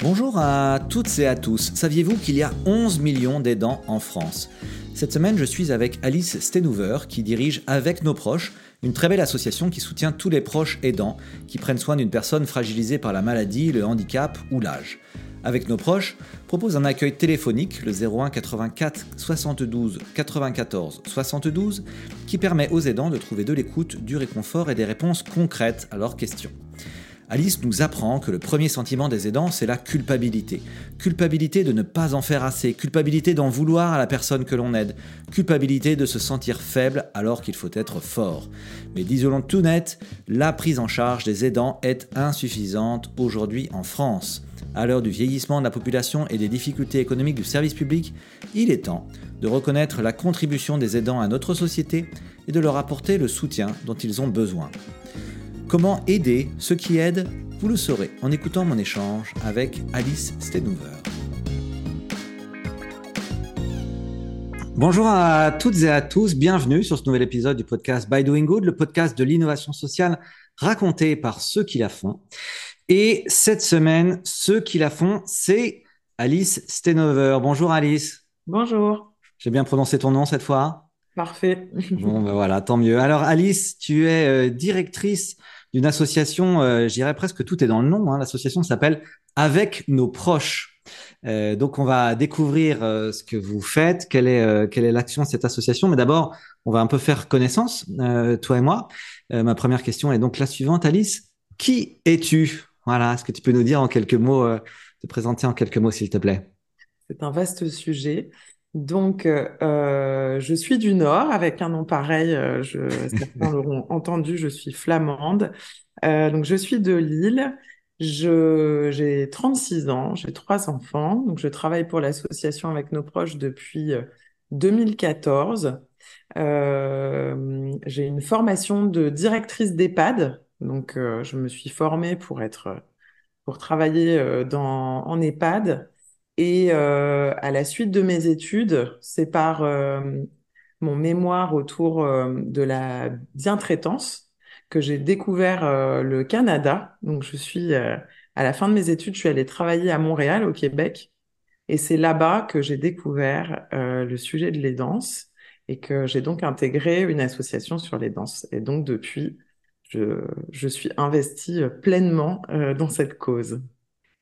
Bonjour à toutes et à tous. Saviez-vous qu'il y a 11 millions d'aidants en France? Cette semaine, je suis avec Alice Stenhouver qui dirige Avec nos proches, une très belle association qui soutient tous les proches aidants qui prennent soin d'une personne fragilisée par la maladie, le handicap ou l'âge. Avec nos proches, propose un accueil téléphonique, le 01 84 72 94 72, qui permet aux aidants de trouver de l'écoute, du réconfort et des réponses concrètes à leurs questions. Alice nous apprend que le premier sentiment des aidants, c'est la culpabilité. Culpabilité de ne pas en faire assez, culpabilité d'en vouloir à la personne que l'on aide, culpabilité de se sentir faible alors qu'il faut être fort. Mais disons tout net, la prise en charge des aidants est insuffisante aujourd'hui en France. À l'heure du vieillissement de la population et des difficultés économiques du service public, il est temps de reconnaître la contribution des aidants à notre société et de leur apporter le soutien dont ils ont besoin. Comment aider ceux qui aident? Vous le saurez en écoutant mon échange avec Alice Stenhouver. Bonjour à toutes et à tous, bienvenue sur ce nouvel épisode du podcast By Doing Good, le podcast de l'innovation sociale raconté par ceux qui la font. Et cette semaine, ceux qui la font, c'est Alice Stenhover. Bonjour Alice. Bonjour. J'ai bien prononcé ton nom cette fois Parfait. bon, ben voilà, tant mieux. Alors Alice, tu es euh, directrice d'une association, euh, je dirais presque tout est dans le nom. Hein. L'association s'appelle Avec nos proches. Euh, donc on va découvrir euh, ce que vous faites, quelle est euh, quelle est l'action de cette association. Mais d'abord, on va un peu faire connaissance, toi et moi. ma première question est donc la suivante, Alice. Qui es-tu? Voilà, est-ce que tu peux nous dire en quelques mots, te présenter en quelques mots, s'il te plaît? C'est un vaste sujet. Donc, euh, je suis du Nord avec un nom pareil. Euh, je, certains l'auront entendu. Je suis flamande. Euh, donc, je suis de Lille. Je, j'ai 36 ans. J'ai trois enfants. Donc, je travaille pour l'association avec nos proches depuis 2014. Euh, j'ai une formation de directrice d'EHPAD. Donc, je me suis formée pour être, pour travailler dans, en EHPAD. Et euh, à la suite de mes études, c'est par euh, mon mémoire autour euh, de la bientraitance que j'ai découvert le Canada. Donc, je suis à la fin de mes études, je suis allée travailler à Montréal, au Québec, et c'est là-bas que j'ai découvert le sujet de les danses et que j'ai donc intégré une association sur les danses. Et donc, depuis, je, je suis investie pleinement dans cette cause.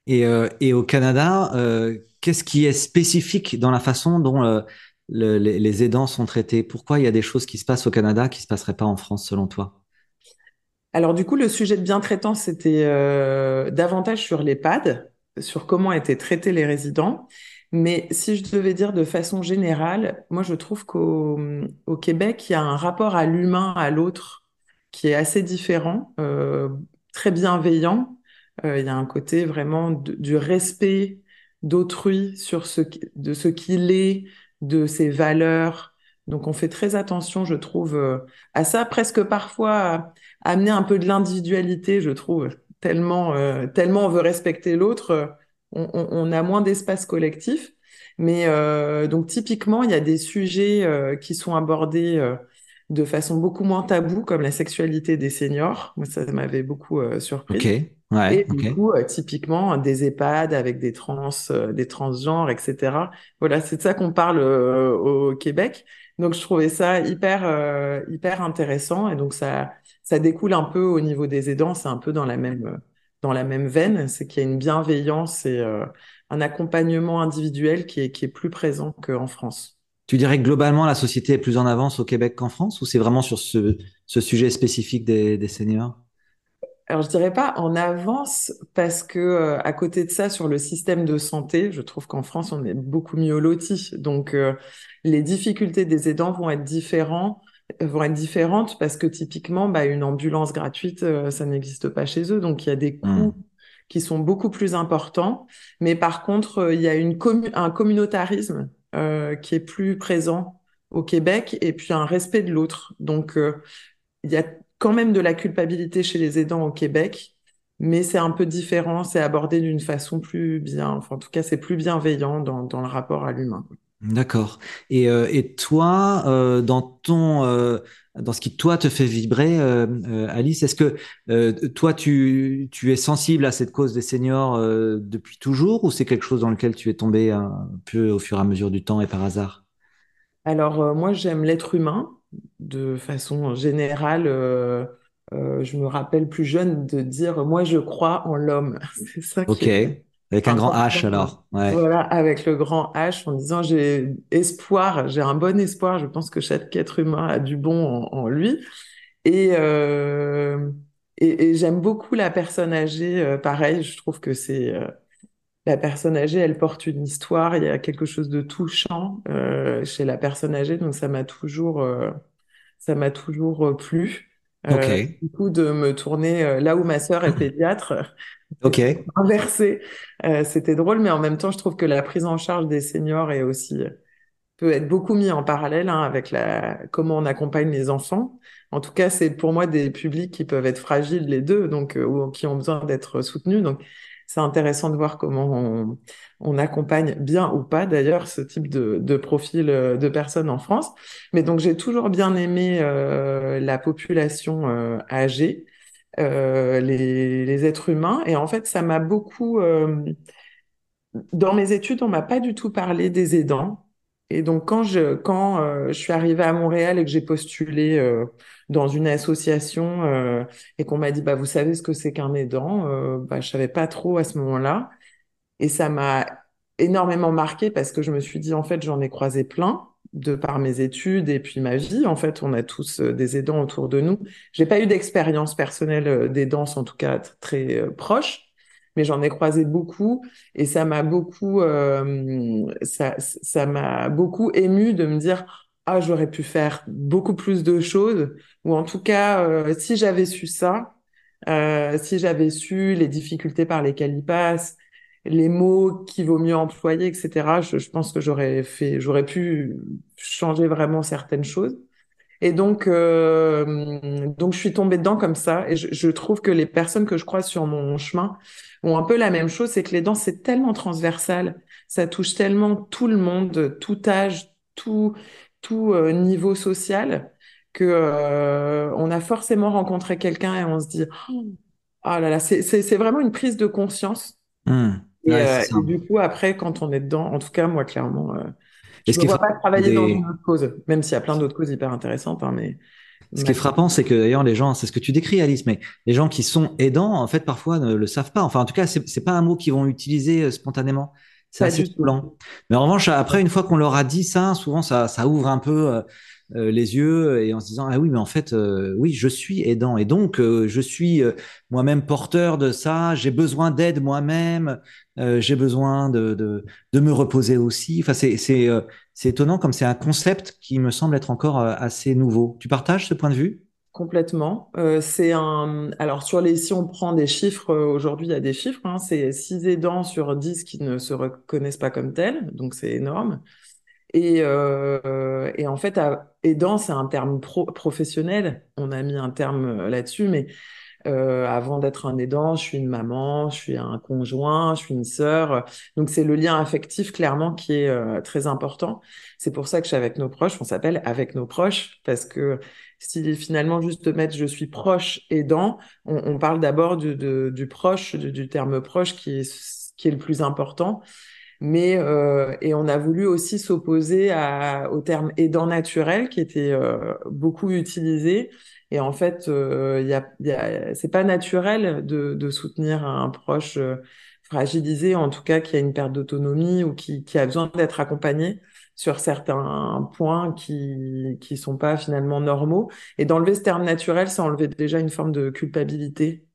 Et, euh, et au Canada, euh, qu'est-ce qui est spécifique dans la façon dont euh, le, les, les, aidants sont traités? Pourquoi il y a des choses qui se passent au Canada qui ne se passeraient pas en France, selon toi? Alors du coup, le sujet de bien-traitance, c'était euh, davantage sur l'EHPAD, sur comment étaient traités les résidents. Mais si je devais dire de façon générale, moi je trouve qu'au au Québec, il y a un rapport à l'humain, à l'autre, qui est assez différent, euh, très bienveillant, euh, il y a un côté vraiment du respect d'autrui sur ce de ce qu'il est, de ses valeurs. Donc on fait très attention, je trouve, euh, à ça, presque parfois à amener un peu de l'individualité, je trouve, tellement euh, tellement on veut respecter l'autre, on, on, on, a moins d'espace collectif. Mais euh, donc typiquement, il y a des sujets euh, qui sont abordés de façon beaucoup moins taboue, comme la sexualité des seniors. Moi, ça m'avait beaucoup surpris. Okay. Ouais, et du coup, euh, typiquement, des EHPAD avec des trans, euh, des transgenres, etc. Voilà, c'est de ça qu'on parle euh, au Québec. Donc, je trouvais ça hyper, hyper intéressant. Et donc, ça, ça découle un peu au niveau des aidants. C'est un peu dans la même, dans la même veine. C'est qu'il y a une bienveillance et un accompagnement individuel qui est, qui est plus présent qu'en France. Tu dirais que globalement, la société est plus en avance au Québec qu'en France ou c'est vraiment sur ce, ce sujet spécifique des, des seniors? Alors je dirais pas en avance parce que euh, à côté de ça sur le système de santé, je trouve qu'en France on est beaucoup mieux loti. Donc euh, les difficultés des aidants vont être différents vont être différentes parce que typiquement bah, une ambulance gratuite euh, ça n'existe pas chez eux donc il y a des coûts mmh. qui sont beaucoup plus importants mais par contre il y a une un communautarisme qui est plus présent au Québec et puis un respect de l'autre donc il y a quand même de la culpabilité chez les aidants au Québec, mais c'est un peu différent, c'est abordé d'une façon plus bien, enfin en tout cas c'est plus bienveillant dans, dans le rapport à l'humain. D'accord. Et, euh, et toi, euh, dans ton, euh, dans ce qui toi te fait vibrer, Alice, est-ce que toi tu, tu es sensible à cette cause des seniors depuis toujours ou c'est quelque chose dans lequel tu es tombé un peu au fur et à mesure du temps et par hasard? Alors, moi, j'aime l'être humain de façon générale. je me rappelle plus jeune de dire, moi, je crois en l'homme. C'est ça qui Ok. est Avec un grand H alors. Ouais. Voilà, avec le grand H, en disant, j'ai espoir, j'ai un bon espoir. Je pense que chaque être humain a du bon en, en lui. Et, euh, et, et j'aime beaucoup la personne âgée. euh, pareil, je trouve que c'est euh, la personne âgée, elle porte une histoire. Il y a quelque chose de touchant chez la personne âgée, donc ça m'a toujours, ça m'a toujours plu. Euh, du coup, de me tourner euh, là où ma sœur est pédiatre, Ok. inversé, euh, c'était drôle, mais en même temps, je trouve que la prise en charge des seniors est aussi peut être beaucoup mis en parallèle hein, avec la comment on accompagne les enfants. En tout cas, c'est pour moi des publics qui peuvent être fragiles les deux, donc euh, ou qui ont besoin d'être soutenus. Donc, c'est intéressant de voir comment on, accompagne bien ou pas d'ailleurs ce type de, profil euh, de personnes en France. Mais donc, j'ai toujours bien aimé euh, la population euh, âgée, les, les êtres humains, et en fait, ça m'a beaucoup dans mes études, on m'a pas du tout parlé des aidants. Et donc, quand je, quand, je suis arrivée à Montréal et que j'ai postulé dans une association euh, et qu'on m'a dit, bah, vous savez ce que c'est qu'un aidant, euh, bah, je savais pas trop à ce moment-là. Et ça m'a énormément marqué parce que je me suis dit, en fait, j'en ai croisé plein de par mes études et puis ma vie. En fait, on a tous euh, des aidants autour de nous. J'ai pas eu d'expérience personnelle euh, d'aidance, en tout cas très euh, proche, mais j'en ai croisé beaucoup et ça m'a beaucoup, euh, ça, ça m'a beaucoup ému de me dire, ah, j'aurais pu faire beaucoup plus de choses, ou en tout cas, euh, si j'avais su ça, euh, si j'avais su les difficultés par lesquelles ils passent, les mots qu'il vaut mieux employer, etc., je, pense que j'aurais fait, j'aurais pu changer vraiment certaines choses. Et donc, euh, donc je suis tombée dedans comme ça. Et je, je trouve que les personnes que je croise sur mon chemin ont un peu la même chose, c'est que les danses, c'est tellement transversal, ça touche tellement tout le monde, tout âge, tout, tout euh, niveau social, que euh, on a forcément rencontré quelqu'un et on se dit, ah là là, c'est c'est c'est vraiment une prise de conscience. Et, Ouais, euh, et du coup, après, quand on est dedans, en tout cas, moi, clairement, euh, je est vois pas travailler dans une autre cause, même s'il y a plein d'autres causes hyper intéressantes, hein, mais Ce qui est frappant, c'est que d'ailleurs les gens, c'est ce que tu décris Alice, mais les gens qui sont aidants, en fait, parfois ne le savent pas. Enfin, en tout cas, c'est c'est pas un mot qu'ils vont utiliser spontanément. C'est assez troublant. Mais en revanche, après, une fois qu'on leur a dit ça, souvent ça, ça ouvre un peu euh, euh, les yeux et en se disant, ah oui, mais en fait, euh, oui, je suis aidant et donc euh, je suis euh, moi-même porteur de ça. J'ai besoin d'aide moi-même. euh, j'ai besoin de, de, de me reposer aussi. Enfin, c'est euh, étonnant comme c'est un concept qui me semble être encore assez nouveau. Tu partages ce point de vue? Complètement. Euh, c'est un. Alors, les, si on prend des chiffres, euh, aujourd'hui, il y a des chiffres, hein, c'est 6 aidants sur 10 qui ne se reconnaissent pas comme tels, donc c'est énorme. Et, euh, et en fait, aidant, c'est un terme pro- professionnel. On a mis un terme là-dessus, mais Euh, avant d'être un aidant, je suis une maman, je suis un conjoint, je suis une sœur. Donc c'est le lien affectif clairement qui est euh, très important. C'est pour ça que je suis avec nos proches, on s'appelle avec nos proches parce que si finalement juste de mettre je suis proche aidant, on, on parle d'abord du, de- du proche, du, du terme proche qui est qui est le plus important. Mais euh, et on a voulu aussi s'opposer au terme aidant naturel qui était euh, beaucoup utilisé. Et en fait, euh, y a, y a, c'est pas naturel de, de soutenir un proche euh, fragilisé, en tout cas qui a une perte d'autonomie ou qui, qui a besoin d'être accompagné sur certains points qui qui sont pas finalement normaux. Et d'enlever ce terme naturel, ça enlevait déjà une forme de culpabilité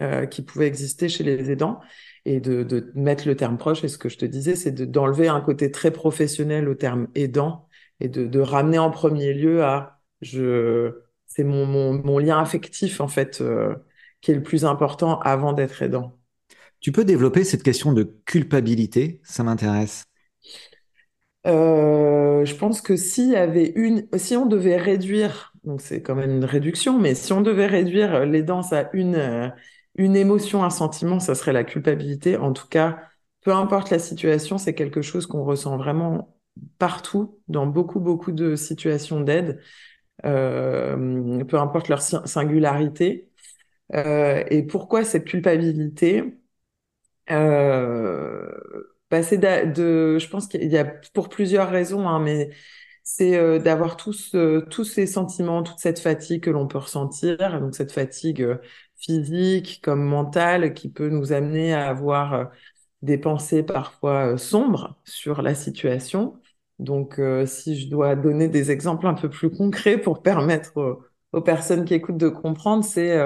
euh, qui pouvait exister chez les aidants et de, de mettre le terme proche. Et ce que je te disais, c'est de- d'enlever un côté très professionnel au terme aidant et de, de ramener en premier lieu à je, c'est mon, mon, mon lien affectif en fait euh, qui est le plus important avant d'être aidant. Tu peux développer cette question de culpabilité, ça m'intéresse. Euh, je pense que s'il y avait une, si on devait réduire, donc c'est quand même une réduction, mais si on devait réduire l'aidance à une, euh, une émotion, un sentiment, ça serait la culpabilité. En tout cas, peu importe la situation, c'est quelque chose qu'on ressent vraiment partout, dans beaucoup, beaucoup de situations d'aide, peu importe leur singularité. Euh, et pourquoi cette culpabilité? Euh, bah, de, je pense qu'il y a pour plusieurs raisons, hein, mais c'est euh, d'avoir tous, euh, tous ces sentiments, toute cette fatigue que l'on peut ressentir, donc cette fatigue euh, physique comme mentale qui peut nous amener à avoir des pensées parfois sombres sur la situation. Donc, si je dois donner des exemples un peu plus concrets pour permettre aux, personnes qui écoutent de comprendre, c'est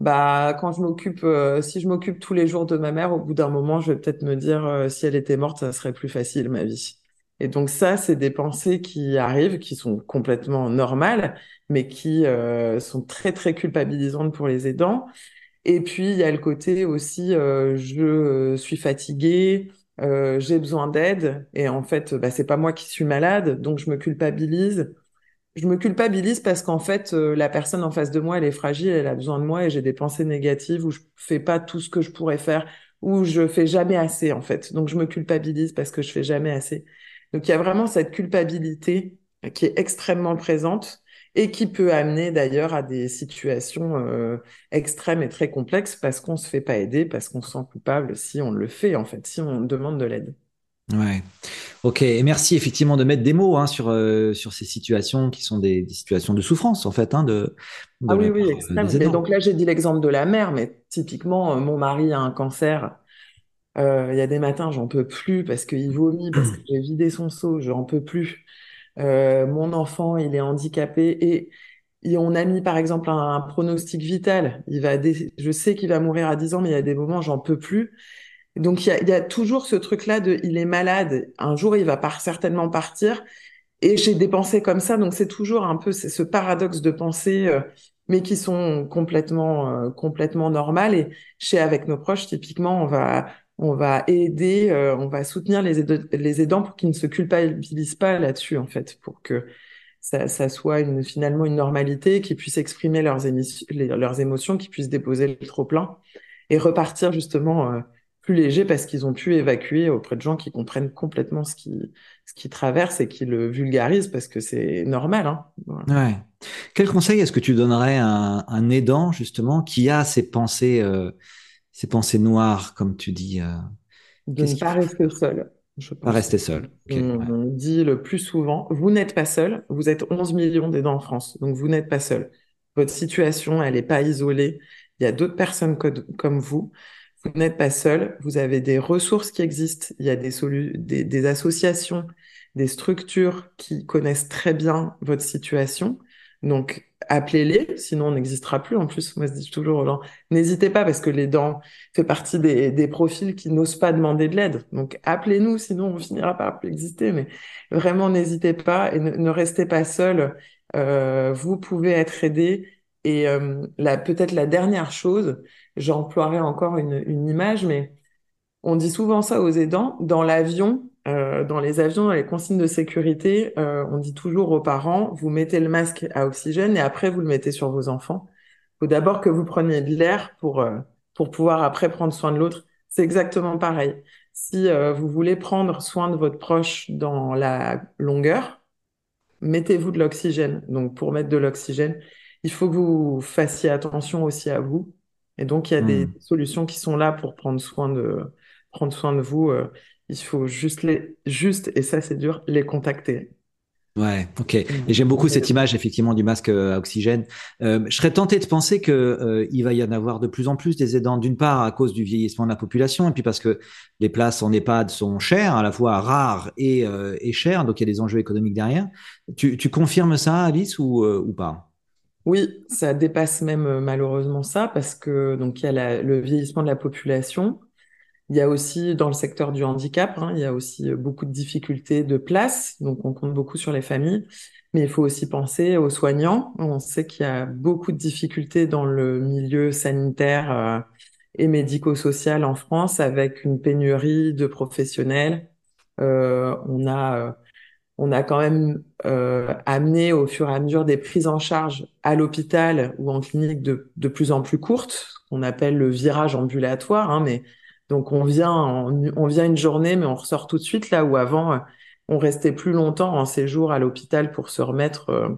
bah quand je m'occupe, si je m'occupe tous les jours de ma mère, au bout d'un moment, je vais peut-être me dire si elle était morte, ça serait plus facile ma vie. Et donc ça, c'est des pensées qui arrivent, qui sont complètement normales, mais qui euh, sont très très culpabilisantes pour les aidants. Et puis il y a le côté aussi, euh, je suis fatiguée, euh, j'ai besoin d'aide, et en fait, bah, c'est pas moi qui suis malade, donc je me culpabilise. Je me culpabilise parce qu'en fait, la personne en face de moi, elle est fragile, elle a besoin de moi, et j'ai des pensées négatives où je fais pas tout ce que je pourrais faire, où je fais jamais assez en fait. Donc je me culpabilise parce que je fais jamais assez. Donc il y a vraiment cette culpabilité qui est extrêmement présente et qui peut amener d'ailleurs à des situations euh, extrêmes et très complexes parce qu'on se fait pas aider, parce qu'on se sent coupable si on le fait en fait, si on demande de l'aide. Ouais. Ok. Et merci effectivement de mettre des mots hein, sur euh, sur ces situations qui sont des, situations de souffrance en fait, hein, de, ah oui oui extrême. Mais donc là j'ai dit l'exemple de la mère, mais typiquement euh, mon mari a un cancer euh, il y a des matins, j'en peux plus parce qu'il vomit, parce que j'ai vidé son seau, j'en peux plus. Euh, mon enfant, il est handicapé et, on a mis par exemple un, pronostic vital. Il va, je sais qu'il va mourir à 10 ans, mais il y a des moments, j'en peux plus. Donc il y a, y a toujours ce truc-là de, il est malade. Un jour, il va pas certainement partir. Et j'ai des pensées comme ça, donc c'est toujours un peu ce paradoxe de pensée, euh, mais qui sont complètement complètement normales. Et chez avec nos proches, typiquement, on va on va aider, euh, on va soutenir les, aidants pour qu'ils ne se culpabilisent pas là-dessus, en fait, pour que ça, ça soit une, finalement une normalité, qu'ils puissent exprimer leurs, leurs émotions, qu'ils puissent déposer le trop-plein et repartir justement euh, plus léger parce qu'ils ont pu évacuer auprès de gens qui comprennent complètement ce qui, ce traverse et qui le vulgarisent parce que c'est normal. Hein. Ouais. Quel conseil est-ce que tu donnerais à un, aidant justement qui a ces pensées euh, ces pensées noires, comme tu dis. Euh, de ne pas rester seul. Je Pas rester seul. on, dit le plus souvent, vous n'êtes pas seul, vous êtes 11 millions d'aidants en France, donc vous n'êtes pas seul. Votre situation, elle n'est pas isolée. Il y a d'autres personnes comme vous. Vous n'êtes pas seul. Vous avez des ressources qui existent. Il y a des, des, des associations, des structures qui connaissent très bien votre situation. Donc, appelez-les, sinon on n'existera plus. En plus, moi, je dis toujours aux gens, n'hésitez pas parce que les dents fait partie des, profils qui n'osent pas demander de l'aide. Donc, appelez-nous, sinon on finira par plus exister. Mais vraiment, n'hésitez pas et ne, restez pas seul. Euh, vous pouvez être aidé. Et euh, peut-être la dernière chose, j'emploierai encore une, une image, mais on dit souvent ça aux aidants. Dans l'avion, euh, dans les avions, dans les consignes de sécurité, euh, on dit toujours aux parents, vous mettez le masque à oxygène et après vous le mettez sur vos enfants. Il faut d'abord que vous preniez de l'air pour, euh, pour pouvoir après prendre soin de l'autre. C'est exactement pareil. Si vous voulez prendre soin de votre proche dans la longueur, mettez-vous de l'oxygène. Donc pour mettre de l'oxygène, il faut que vous fassiez attention aussi à vous. Et donc il y a des hmm. solutions qui sont là pour prendre soin de, prendre soin de vous il faut juste les, juste, et ça c'est dur, les contacter. Ouais, ok. Et j'aime beaucoup cette image effectivement du masque à oxygène. Euh, je serais tenté de penser que euh, il va y en avoir de plus en plus des aidants, d'une part à cause du vieillissement de la population, et puis parce que les places en EHPAD sont chères, à la fois rares et, euh, et chères, donc il y a des enjeux économiques derrière. Tu, tu confirmes ça, Alice, ou, ou pas? Oui, ça dépasse même malheureusement ça, parce que donc il y a le vieillissement de la population, il y a aussi dans le secteur du handicap, hein, il y a aussi euh, beaucoup de difficultés de place, donc on compte beaucoup sur les familles. Mais il faut aussi penser aux soignants. On sait qu'il y a beaucoup de difficultés dans le milieu sanitaire euh, et médico-social en France, avec une pénurie de professionnels. Euh, on a on a quand même amené au fur et à mesure des prises en charge à l'hôpital ou en clinique de, de plus en plus courtes, qu'on appelle le virage ambulatoire, hein, mais donc on vient, on, vient une journée, mais on ressort tout de suite là où avant, euh, on restait plus longtemps en séjour à l'hôpital pour se remettre euh,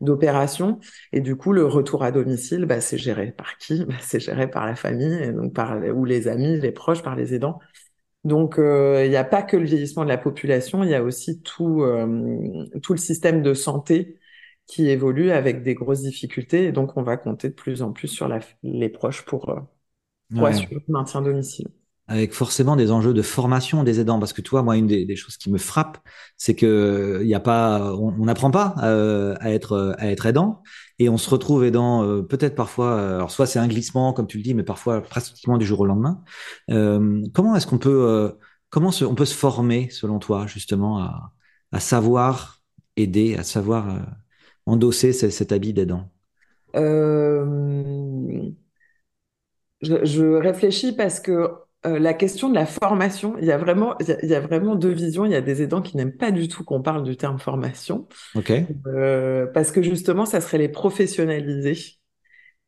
d'opération. Et du coup, le retour à domicile, bah, c'est géré par qui? Bah, C'est géré par la famille, et donc par, ou les amis, les proches, par les aidants. Donc, euh, il n'y a pas que le vieillissement de la population, il y a aussi tout, euh, tout le système de santé qui évolue avec des grosses difficultés. Et donc, on va compter de plus en plus sur la, les proches pour, pour assurer le maintien domicile avec forcément des enjeux de formation des aidants. Parce que tu vois, moi, une des, choses qui me frappe, c'est que il a pas, on n'apprend pas euh, à être à être aidant, et on se retrouve aidant euh, peut-être parfois. Euh, alors soit c'est un glissement, comme tu le dis, mais parfois pratiquement du jour au lendemain. comment est-ce qu'on peut comment on peut se former selon toi justement à, savoir aider, à savoir endosser cet habit d'aidant? Je réfléchis parce que euh, la question de la formation, il y a vraiment, il y a, vraiment deux visions. Il y a des aidants qui n'aiment pas du tout qu'on parle du terme formation, Ok. euh, parce que justement, ça serait les professionnaliser.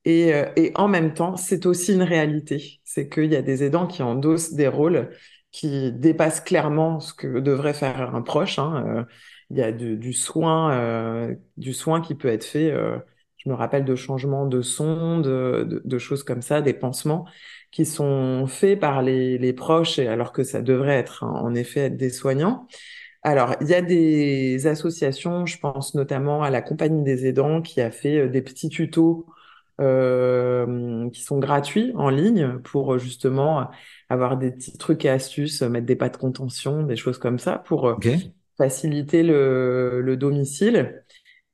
Et, euh, et en même temps, c'est aussi une réalité. C'est qu'il y a des aidants qui endossent des rôles qui dépassent clairement ce que devrait faire un proche. Hein. Il y a du, du soin, du soin qui peut être fait. je me rappelle de changements de son, de, de, de choses comme ça, des pansements qui sont faits par les, les proches, alors que ça devrait être en effet être des soignants. Alors, il y a des associations, je pense notamment à la Compagnie des aidants, qui a fait euh, des petits tutos euh, qui sont gratuits en ligne pour justement avoir des petits trucs et astuces, mettre des pas de contention, des choses comme ça pour euh, faciliter le, le domicile.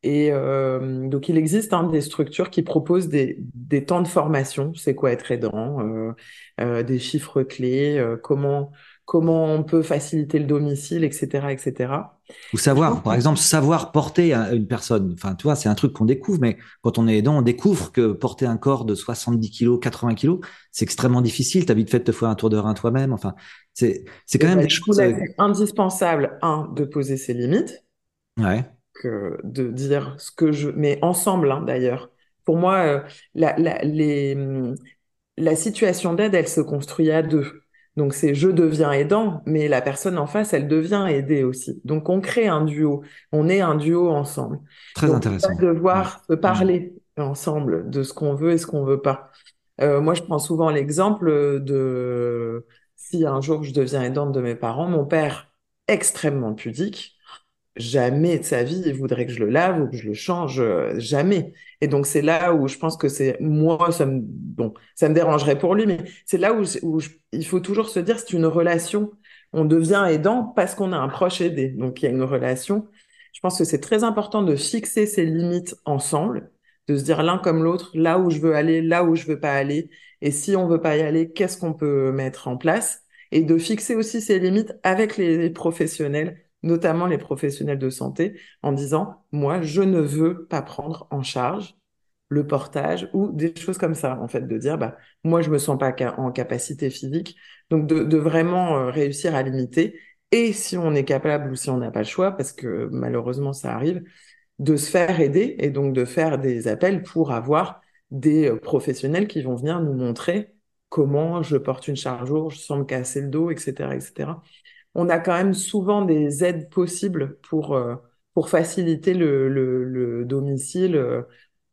Et euh, donc, il existe hein, des structures qui proposent des, des temps de formation. C'est quoi être aidant euh, euh, Des chiffres clés, comment comment on peut faciliter le domicile, etc., etc. Ou savoir, par exemple, savoir porter une personne. Enfin, tu vois, c'est un truc qu'on découvre, mais quand on est aidant, on découvre que porter un corps de 70 kilos, 80 kilos, c'est extrêmement difficile. T'as vite fait de te faire un tour de rein toi-même. Enfin, c'est c'est quand même bah, des choses. C'est indispensable, un, de poser ses limites. Ouais de dire ce que je... Mais ensemble, hein, d'ailleurs. Pour moi, euh, la, la, les, la situation d'aide, elle se construit à deux. Donc c'est je deviens aidant, mais la personne en face, elle devient aidée aussi. Donc on crée un duo, on est un duo ensemble. Très intéressant. On va devoir se parler ensemble de ce qu'on veut et ce qu'on veut pas. Euh, moi, je prends souvent l'exemple de si un jour je deviens aidante de mes parents, mon père extrêmement pudique, jamais de sa vie il voudrait que je le lave ou que je le change, euh, jamais. Et donc c'est là où je pense que c'est moi ça me bon ça me dérangerait pour lui, mais c'est là où, où il faut toujours se dire c'est une relation. On devient aidant parce qu'on a un proche aidé, donc il y a une relation. Je pense que c'est très important de fixer ses limites ensemble, de se dire l'un comme l'autre là où je veux aller, là où je veux pas aller, et si on veut pas y aller, qu'est-ce qu'on peut mettre en place, et de fixer aussi ses limites avec les professionnels notamment les professionnels de santé, en disant, moi, je ne veux pas prendre en charge le portage ou des choses comme ça, en fait, de dire, bah, moi, je me sens pas en capacité physique, donc de, vraiment euh, réussir à limiter. Et si on est capable ou si on n'a pas le choix, parce que malheureusement ça arrive, de se faire aider et donc de faire des appels pour avoir des euh, professionnels qui vont venir nous montrer comment je porte une charge lourde, je sens me casser le dos, etc., etc on a quand même souvent des aides possibles pour, euh, pour faciliter le, le, domicile euh,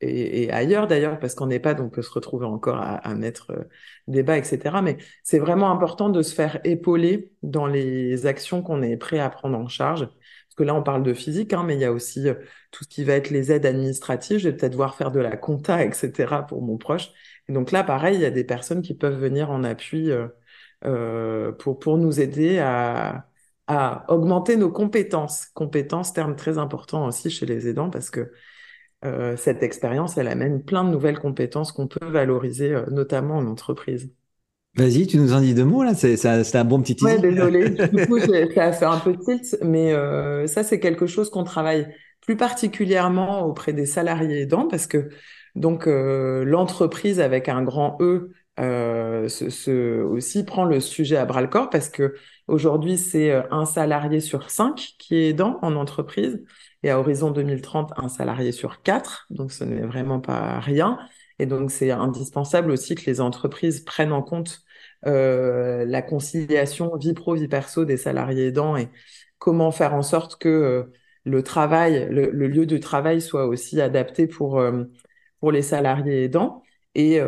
et, ailleurs d'ailleurs, parce qu'en EHPAD, on peut se retrouver encore à, mettre euh, des bas, etc. Mais c'est vraiment important de se faire épauler dans les actions qu'on est prêt à prendre en charge. Parce que là, on parle de physique, hein, mais il y a aussi tout ce qui va être les aides administratives. Je vais peut-être voir faire de la compta, etc. pour mon proche. Et donc là, pareil, il y a des personnes qui peuvent venir en appui euh, pour, pour nous aider à, à augmenter nos compétences. Compétences, terme très important aussi chez les aidants parce que euh, cette expérience, elle amène plein de nouvelles compétences qu'on peut valoriser, euh, notamment en entreprise. Vas-y, tu nous en dis deux mots là, c'est un bon petit teasing. Ouais, désolé, du coup, ça a fait un peu tilt, mais euh, ça, c'est quelque chose qu'on travaille plus particulièrement auprès des salariés aidants parce que donc euh, l'entreprise avec un grand E euh, ce, aussi prend le sujet à bras le corps parce que aujourd'hui c'est euh, un salarié sur cinq qui est aidant en entreprise et à horizon 2030 un salarié sur quatre donc ce n'est vraiment pas rien et donc c'est indispensable aussi que les entreprises prennent en compte euh, la conciliation vie pro vie perso des salariés aidants et comment faire en sorte que le travail, le, lieu de travail soit aussi adapté pour, pour les salariés aidants. Et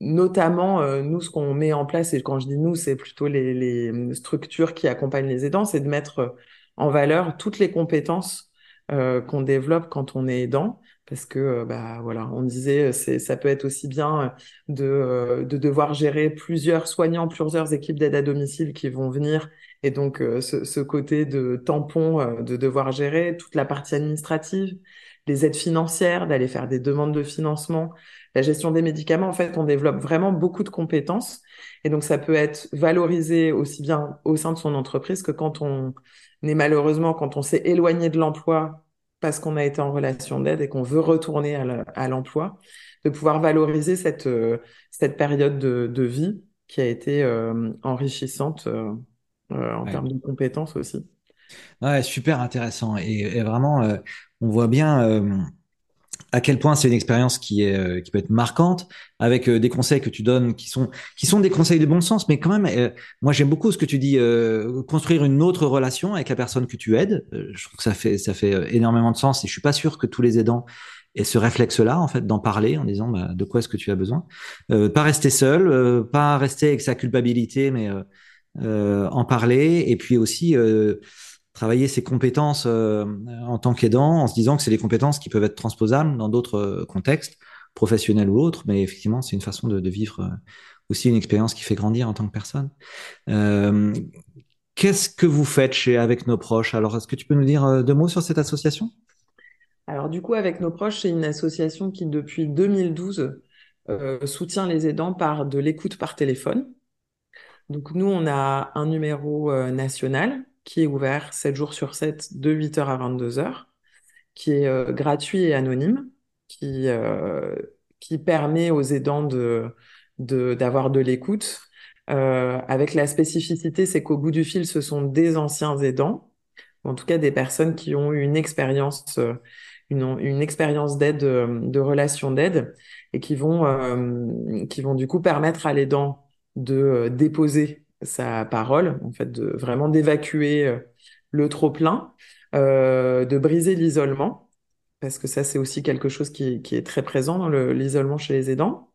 notamment, nous, ce qu'on met en place, et quand je dis nous, c'est plutôt les, les, structures qui accompagnent les aidants, c'est de mettre en valeur toutes les compétences qu'on développe quand on est aidant. Parce que euh, bah voilà, on disait ça peut être aussi bien de, euh, de devoir gérer plusieurs soignants, plusieurs équipes d'aide à domicile qui vont venir. Et donc euh, ce, ce, côté de tampon de devoir gérer toute la partie administrative, les aides financières, d'aller faire des demandes de financement, la gestion des médicaments. En fait, on développe vraiment beaucoup de compétences et donc ça peut être valorisé aussi bien au sein de son entreprise que quand on est malheureusement quand on s'est éloigné de l'emploi parce qu'on a été en relation d'aide et qu'on veut retourner à l'emploi, de pouvoir valoriser cette, euh, cette période de, vie qui a été euh, enrichissante euh, en termes de compétences aussi. Ouais, super intéressant. Et, vraiment, on voit bien à quel point c'est une expérience qui est euh, qui peut être marquante avec euh, des conseils que tu donnes qui sont qui sont des conseils de bon sens mais quand même euh, moi j'aime beaucoup ce que tu dis construire une autre relation avec la personne que tu aides. Je trouve que ça fait ça fait énormément de sens et je suis pas sûr que tous les aidants aient ce réflexe là en fait d'en parler en disant bah, de quoi est-ce que tu as besoin. Pas rester seul pas rester avec sa culpabilité mais en parler et puis aussi travailler ses compétences euh, en tant qu'aidant en se disant que c'est des compétences qui peuvent être transposables dans d'autres euh, contextes, professionnels ou autres, mais effectivement, c'est une façon de, vivre euh, aussi une expérience qui fait grandir en tant que personne. Qu'est-ce que vous faites chez Avec nos proches? Alors, est-ce que tu peux nous dire deux mots sur cette association? Alors, du coup, Avec nos proches, c'est une association qui, depuis 2012, soutient les aidants par de l'écoute par téléphone. Donc, nous, on a un numéro national qui est ouvert 7 jours sur 7 de 8h à 22h, qui est euh, gratuit et anonyme, qui, euh, qui permet aux aidants de, d'avoir de, l'écoute. Euh, avec la spécificité, c'est qu'au bout du fil, ce sont des anciens aidants, en tout cas des personnes qui ont eu une expérience, une, une expérience d'aide, de relation d'aide, et qui vont, qui vont du coup permettre à l'aidant de déposer sa parole, en fait, de vraiment d'évacuer euh, le trop plein, euh, de briser l'isolement, parce que ça c'est aussi quelque chose qui, est très présent dans l'isolement chez les aidants,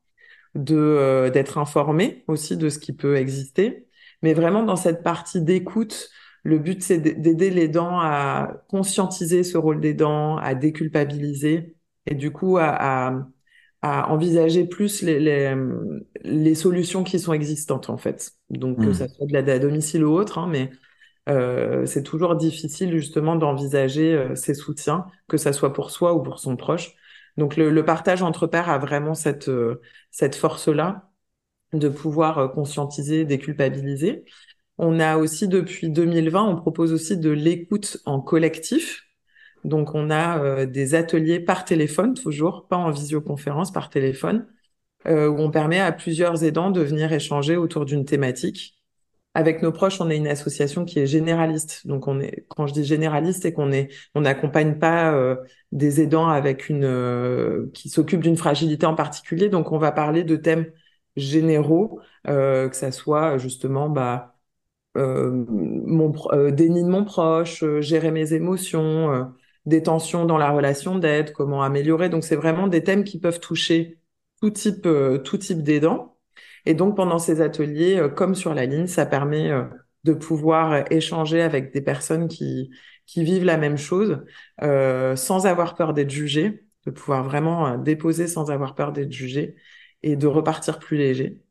de euh, d'être informé aussi de ce qui peut exister, mais vraiment dans cette partie d'écoute. Le but, c'est d'aider les dents à conscientiser ce rôle des dents, à déculpabiliser et du coup à envisager plus les, les, les, solutions qui sont existantes en fait. Donc que hmm. ça soit de l'aide à domicile ou autre, hein, mais euh, c'est toujours difficile justement d'envisager euh, ces soutiens, que ça soit pour soi ou pour son proche. Donc le, le partage entre pairs a vraiment cette, euh, cette force-là de pouvoir euh, conscientiser, déculpabiliser. On a aussi depuis 2020, on propose aussi de l'écoute en collectif. Donc, on a euh, des ateliers par téléphone, toujours, pas en visioconférence, par téléphone, euh, où on permet à plusieurs aidants de venir échanger autour d'une thématique. Avec nos proches, on est une association qui est généraliste. Donc, on est, quand je dis généraliste, c'est qu'on est, on n'accompagne pas euh, des aidants avec une, qui s'occupent d'une fragilité en particulier. Donc, on va parler de thèmes généraux, que ça soit justement, bah, mon déni de mon proche, gérer mes émotions, des tensions dans la relation d'aide, comment améliorer. Donc, c'est vraiment des thèmes qui peuvent toucher tout type, euh, tout type d'aidants. Et donc, pendant ces ateliers, euh, comme sur la ligne, ça permet euh, de pouvoir échanger avec des personnes qui, qui vivent la même chose sans avoir peur d'être jugé, de pouvoir vraiment déposer sans avoir peur d'être jugé et de repartir plus léger.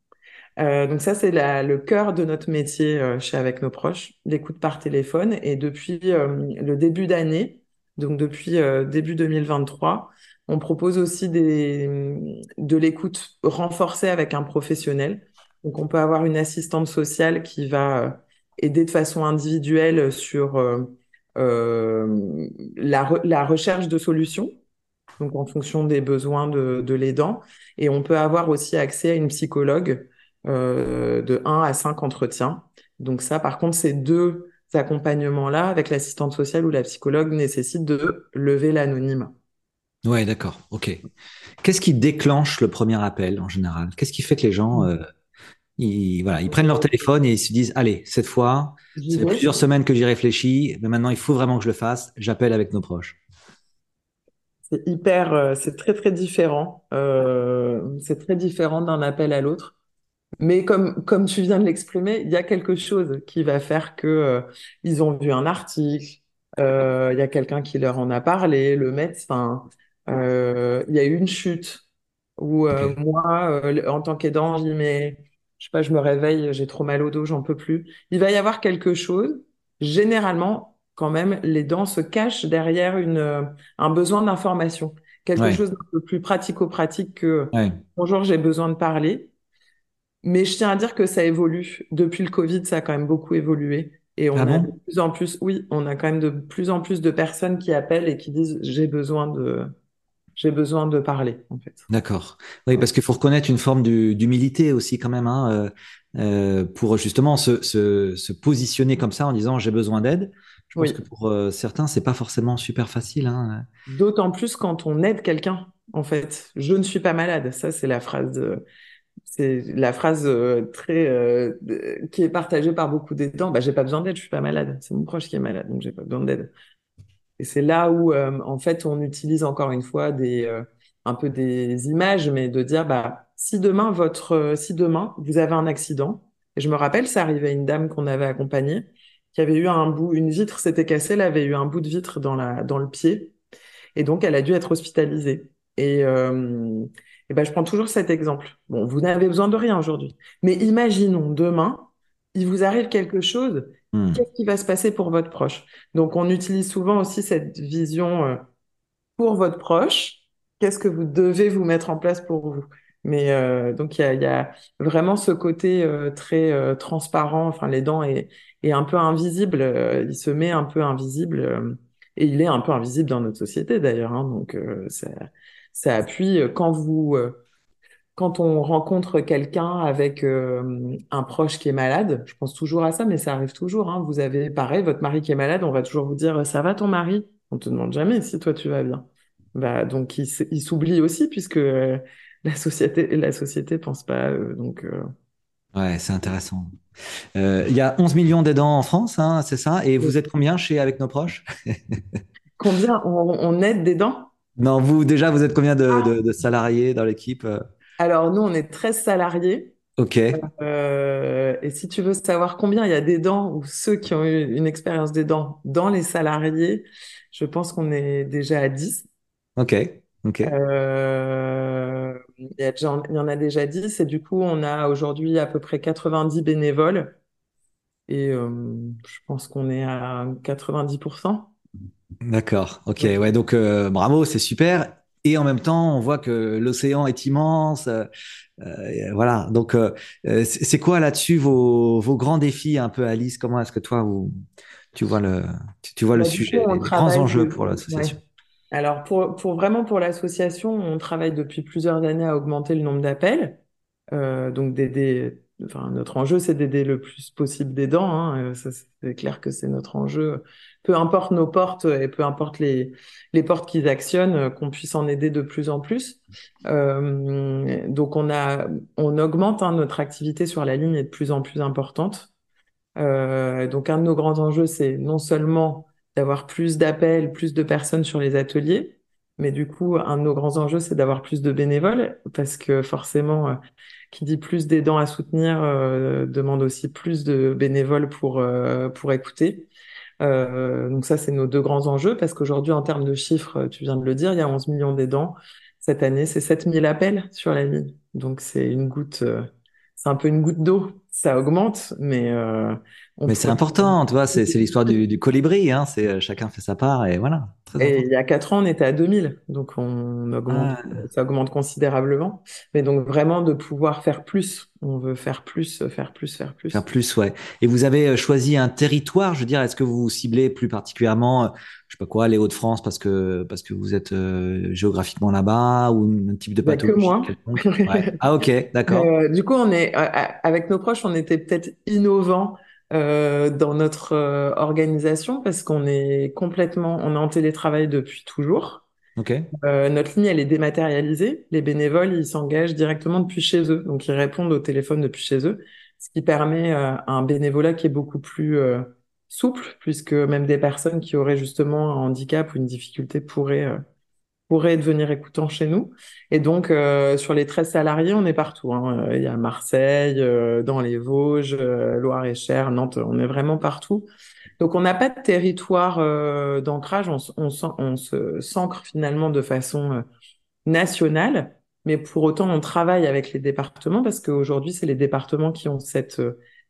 donc ça, c'est le cœur de notre métier chez Avec nos proches, l'écoute par téléphone. Et depuis le début d'année, donc depuis euh, début 2023. On propose aussi des, de l'écoute renforcée avec un professionnel. Donc on peut avoir une assistante sociale qui va euh, aider de façon individuelle sur euh, la, la, recherche de solutions, donc en fonction des besoins de, de l'aidant. Et on peut avoir aussi accès à une psychologue de 1 à 5 entretiens. Donc ça, par contre, c'est deux accompagnements-là, avec l'assistante sociale ou la psychologue, nécessite de lever l'anonyme. Ouais, d'accord. Ok. Qu'est-ce qui déclenche le premier appel en général? Qu'est-ce qui fait que les gens euh, Ils, voilà, ils prennent leur téléphone et ils se disent, allez, cette fois, ça fait plusieurs semaines que j'y réfléchis, mais maintenant il faut vraiment que je le fasse. J'appelle avec nos proches. C'est hyper, euh, c'est très très différent. Euh, c'est très différent d'un appel à l'autre. Mais comme comme tu viens de l'exprimer, il y a quelque chose qui va faire que euh, ils ont vu un article, euh, il y a quelqu'un qui leur en a parlé, le médecin, euh, il y a eu une chute où euh, moi, euh, en tant qu'aidant, je dis mais je sais pas, je me réveille, j'ai trop mal au dos, j'en peux plus. Il va y avoir quelque chose. Généralement, quand même, les dents se cachent derrière une un besoin d'information, quelque Ouais, chose d'un peu plus pratico-pratique que ouais. bonjour, j'ai besoin de parler. Mais je tiens à dire que ça évolue. Depuis le Covid, ça a quand même beaucoup évolué. Et Ah on a de plus en plus, oui, on a quand même de plus en plus de personnes qui appellent et qui disent j'ai besoin de, j'ai besoin de parler, en fait. D'accord. Oui, parce qu'il faut reconnaître une forme d'humilité aussi quand même, hein, euh, euh, pour justement se, se, se positionner comme ça en disant j'ai besoin d'aide. Je pense que pour euh, certains, c'est pas forcément super facile, hein. D'autant plus quand on aide quelqu'un, en fait. Je ne suis pas malade. Ça, c'est la phrase de- c'est la phrase euh, très, euh, qui est partagée par beaucoup d'aidants. Bah, j'ai pas besoin d'aide, je suis pas malade. C'est mon proche qui est malade, donc j'ai pas besoin d'aide. Et c'est là où, euh, en fait, on utilise encore une fois des, un peu des images, mais de dire, bah, si demain votre, si demain vous avez un accident, et je me rappelle, ça arrivait à une dame qu'on avait accompagnée, qui avait eu un bout, une vitre s'était cassée, elle avait eu un bout de vitre dans la, dans le pied, et donc elle a dû être hospitalisée. Et, et ben, je prends toujours cet exemple. Bon, vous n'avez besoin de rien aujourd'hui, mais imaginons demain, il vous arrive quelque chose, Hmm. qu'est-ce qui va se passer pour votre proche? Donc, on utilise souvent aussi cette vision euh, pour votre proche. Qu'est-ce que vous devez vous mettre en place pour vous? Mais euh, donc, il y y a vraiment ce côté euh, très euh, transparent. Enfin, les dents est, est un peu invisible. euh, il se met un peu invisible. euh, et il est un peu invisible dans notre société d'ailleurs. hein. donc, euh, ça, ça appuie euh, quand vous, euh, quand on rencontre quelqu'un avec euh, un proche qui est malade, je pense toujours à ça, mais ça arrive toujours, hein. Vous avez, pareil, votre mari qui est malade, on va toujours vous dire, ça va ton mari? On te demande jamais si toi tu vas bien. Bah, donc il, il s'oublie aussi puisque euh, la société, la société pense pas à eux. Donc, euh, Ouais, c'est intéressant. Il y a 11 millions d'aidants en France, hein, c'est ça? Et vous êtes combien chez Avec nos proches? combien on, on aide des dents? Non, vous, déjà, vous êtes combien de, de- de salariés dans l'équipe? euh? Alors nous, on est 13 salariés. Ok, Euh, et si tu veux savoir combien il y a des dents ou ceux qui ont eu une expérience des dents dans les salariés, je pense qu'on est déjà à 10. ok, ok. Euh, il y a déjà- il y en a déjà 10 et du coup, on a aujourd'hui à peu près 90 bénévoles et euh, je pense qu'on est à 90%. D'accord, ok, Donc, ouais, donc euh, bravo, c'est super. Et en même temps, on voit que l'océan est immense. euh, euh, voilà, donc euh, c'est quoi là-dessus vos, vos grands défis un peu, Alice? Comment est-ce que toi, vous, tu vois le, tu, tu vois le bah, sujet, les, grands enjeux de... pour ouais. l'association? Alors, pour, pour vraiment pour l'association, on travaille depuis plusieurs années à augmenter le nombre d'appels. Euh, donc d'aider, enfin notre enjeu c'est d'aider le plus possible des dents. Hein. Euh, c'est clair que c'est notre enjeu. Peu importe nos portes et peu importe les les portes qu'ils actionnent, euh, qu'on puisse en aider de plus en plus. Euh, donc on a on augmente hein, notre activité sur la ligne est de plus en plus importante. Euh, donc un de nos grands enjeux c'est non seulement d'avoir plus d'appels, plus de personnes sur les ateliers, mais du coup un de nos grands enjeux c'est d'avoir plus de bénévoles parce que forcément euh, qui dit plus d'aidants à soutenir euh, demande aussi plus de bénévoles pour, euh, pour écouter. Euh, donc ça, c'est nos deux grands enjeux parce qu'aujourd'hui, en termes de chiffres, tu viens de le dire, il y a 11 millions d'aidants. Cette année, c'est 7000 appels sur la ligne. Donc c'est une goutte, euh, c'est un peu une goutte d'eau. Ça augmente, mais euh, on Mais c'est important, tu vois, c'est l'histoire du, du colibri, hein, c'est euh, chacun fait sa part et voilà, Et il y a quatre ans, on était à 2000, donc on augmente, Ah, ça augmente considérablement. Mais donc vraiment de pouvoir faire plus, on veut faire plus, faire plus, faire faire plus. plus, ouais. Et vous avez euh, choisi un territoire, je veux dire, est-ce que vous ciblez plus particulièrement, euh, je sais pas quoi, les Hauts-de-France parce que parce que vous êtes euh, géographiquement là-bas ou un type de n'y a que pathologie moi. Ouais. Ah ok, d'accord. Euh, du coup, on est euh, euh, avec nos proches, on était peut-être innovant euh, dans notre euh, organisation parce qu'on est complètement, on est en télétravail depuis toujours. notre ligne, elle est dématérialisée. Les bénévoles, ils s'engagent directement depuis chez eux. Donc, ils répondent au téléphone depuis chez eux, ce qui permet un bénévolat qui est beaucoup plus souple, puisque même des personnes qui auraient justement un handicap ou une difficulté pourraient pourrait devenir écoutant chez nous. Et donc, euh, sur les 13 salariés, on est partout. Hein. Il y a Marseille, euh, dans les Vosges, euh, Loire-et-Cher, Nantes, on est vraiment partout. Donc, on n'a pas de territoire d'ancrage, on, on, on se s'ancre finalement de façon nationale, mais pour autant, on travaille avec les départements parce qu'aujourd'hui, c'est les départements qui ont cette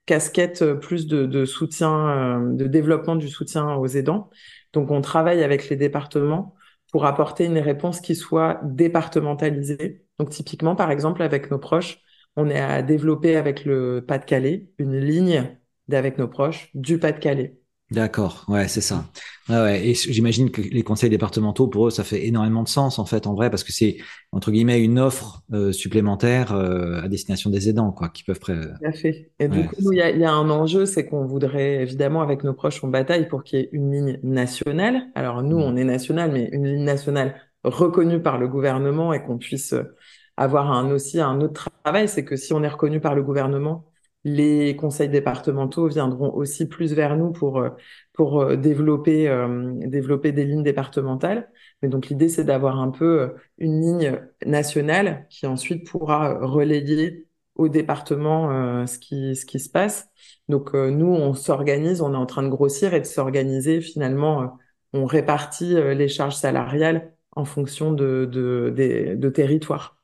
casquette plus de, de soutien, de développement du soutien aux aidants. Donc, on travaille avec les départements pour apporter une réponse qui soit départementalisée. Donc typiquement, par exemple, avec nos proches, on est à développer avec le Pas-de-Calais une ligne d'avec nos proches du Pas-de-Calais. D'accord, ouais, c'est ça. Ouais, ouais. Et j'imagine que les conseils départementaux, pour eux, ça fait énormément de sens, en fait, en vrai, parce que c'est, entre guillemets, une offre euh, supplémentaire euh, à destination des aidants, quoi, qui peuvent... Pré... Tout à fait. Et du coup, il y a, y a, un enjeu, c'est qu'on voudrait, évidemment, avec nos proches, on bataille pour qu'il y ait une ligne nationale. Alors, nous, mmh. on est national, mais une ligne nationale reconnue par le gouvernement et qu'on puisse avoir un, aussi un autre travail, c'est que si on est reconnu par le gouvernement, les conseils départementaux viendront aussi plus vers nous pour, euh, pour euh, développer, euh, développer des lignes départementales. Mais donc l'idée, c'est d'avoir un peu une ligne nationale qui ensuite pourra relayer au département ce, qui, ce qui se passe. Donc nous, on s'organise, on est en train de grossir et de s'organiser. Finalement, on répartit les charges salariales en fonction de, de, de, de territoires.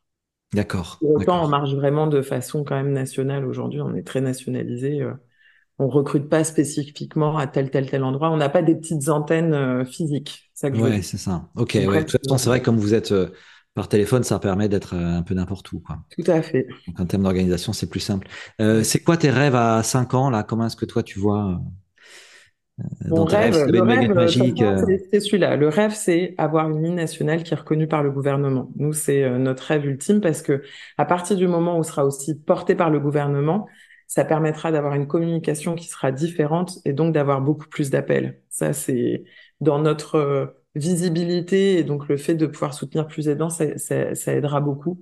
D'accord. Autant on marche vraiment de façon quand même nationale aujourd'hui, on est très nationalisé. Euh, on recrute pas spécifiquement à tel tel tel endroit. On n'a pas des petites antennes euh, physiques. Ça ouais, c'est ça. Ok. Ouais. De toute façon, c'est vrai que comme vous êtes euh, par téléphone, ça permet d'être un peu n'importe où, quoi. Tout à fait. Donc en termes d'organisation, c'est plus simple. c'est quoi tes rêves à 5 ans là? Comment est-ce que toi tu vois mon rêve, le rêve, euh. c'est celui-là. Le rêve, c'est avoir une ligne nationale qui est reconnue par le gouvernement. Nous, c'est euh, notre rêve ultime parce que à partir du moment où ce sera aussi porté par le gouvernement, ça permettra d'avoir une communication qui sera différente et donc d'avoir beaucoup plus d'appels. Ça, c'est dans notre euh, visibilité et donc le fait de pouvoir soutenir plus aidants, ça, ça, aidera beaucoup.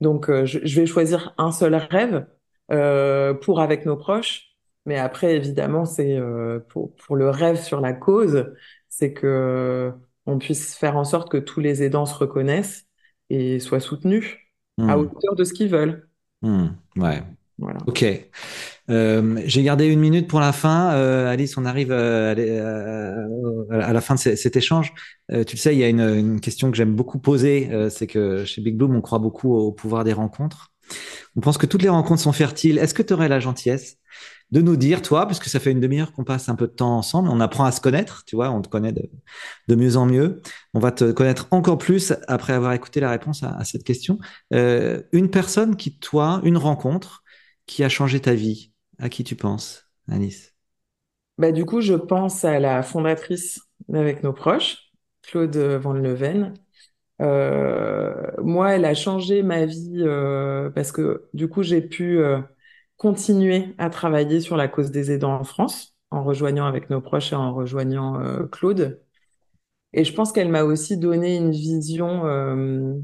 Donc, je, je, vais choisir un seul rêve pour avec nos proches mais après, évidemment, c'est euh, pour, pour, le rêve sur la cause, c'est que on puisse faire en sorte que tous les aidants se reconnaissent et soient soutenus à hmm. hauteur de ce qu'ils veulent. Hmm. Ouais. Voilà. Ok. Euh, J'ai gardé une minute pour la fin. Euh, Alice, on arrive à, à, la fin de cet échange. Euh, tu le sais, il y a une, une question que j'aime beaucoup poser. c'est que chez Big Bloom, on croit beaucoup au pouvoir des rencontres. On pense que toutes les rencontres sont fertiles. Est-ce que tu aurais la gentillesse de nous dire, toi, parce que ça fait une demi-heure qu'on passe un peu de temps ensemble, on apprend à se connaître, tu vois, on te connaît de, mieux en mieux. On va te connaître encore plus après avoir écouté la réponse à, cette question. Euh, une personne qui, toi, une rencontre qui a changé ta vie, à qui tu penses, Alice? Bah, Du coup, je pense à la fondatrice avec nos proches, Claude Van Leven. Euh, moi, elle a changé ma vie euh, parce que du coup, j'ai pu continuer à travailler sur la cause des aidants en France, en rejoignant avec nos proches et en rejoignant euh, Claude. Et je pense qu'elle m'a aussi donné une vision, euh,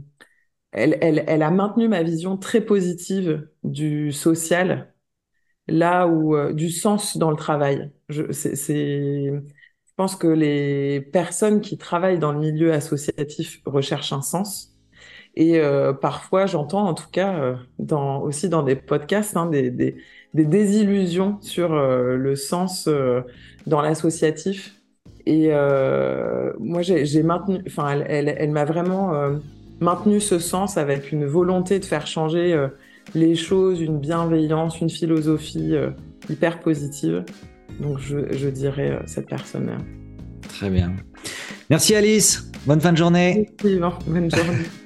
elle, a maintenu ma vision très positive du social, là où euh, du sens dans le travail. Je, je pense que les personnes qui travaillent dans le milieu associatif recherchent un sens. Et euh, parfois, j'entends, en tout cas, euh, dans, aussi dans des podcasts, hein, des, des, des, désillusions sur euh, le sens dans l'associatif. Et moi, j'ai maintenu, enfin, elle, elle, elle m'a vraiment maintenu ce sens avec une volonté de faire changer les choses, une bienveillance, une philosophie hyper positive. Donc, je, je dirais cette personne-là. Très bien. Merci Alice. Bonne fin de journée. Merci, bonne journée.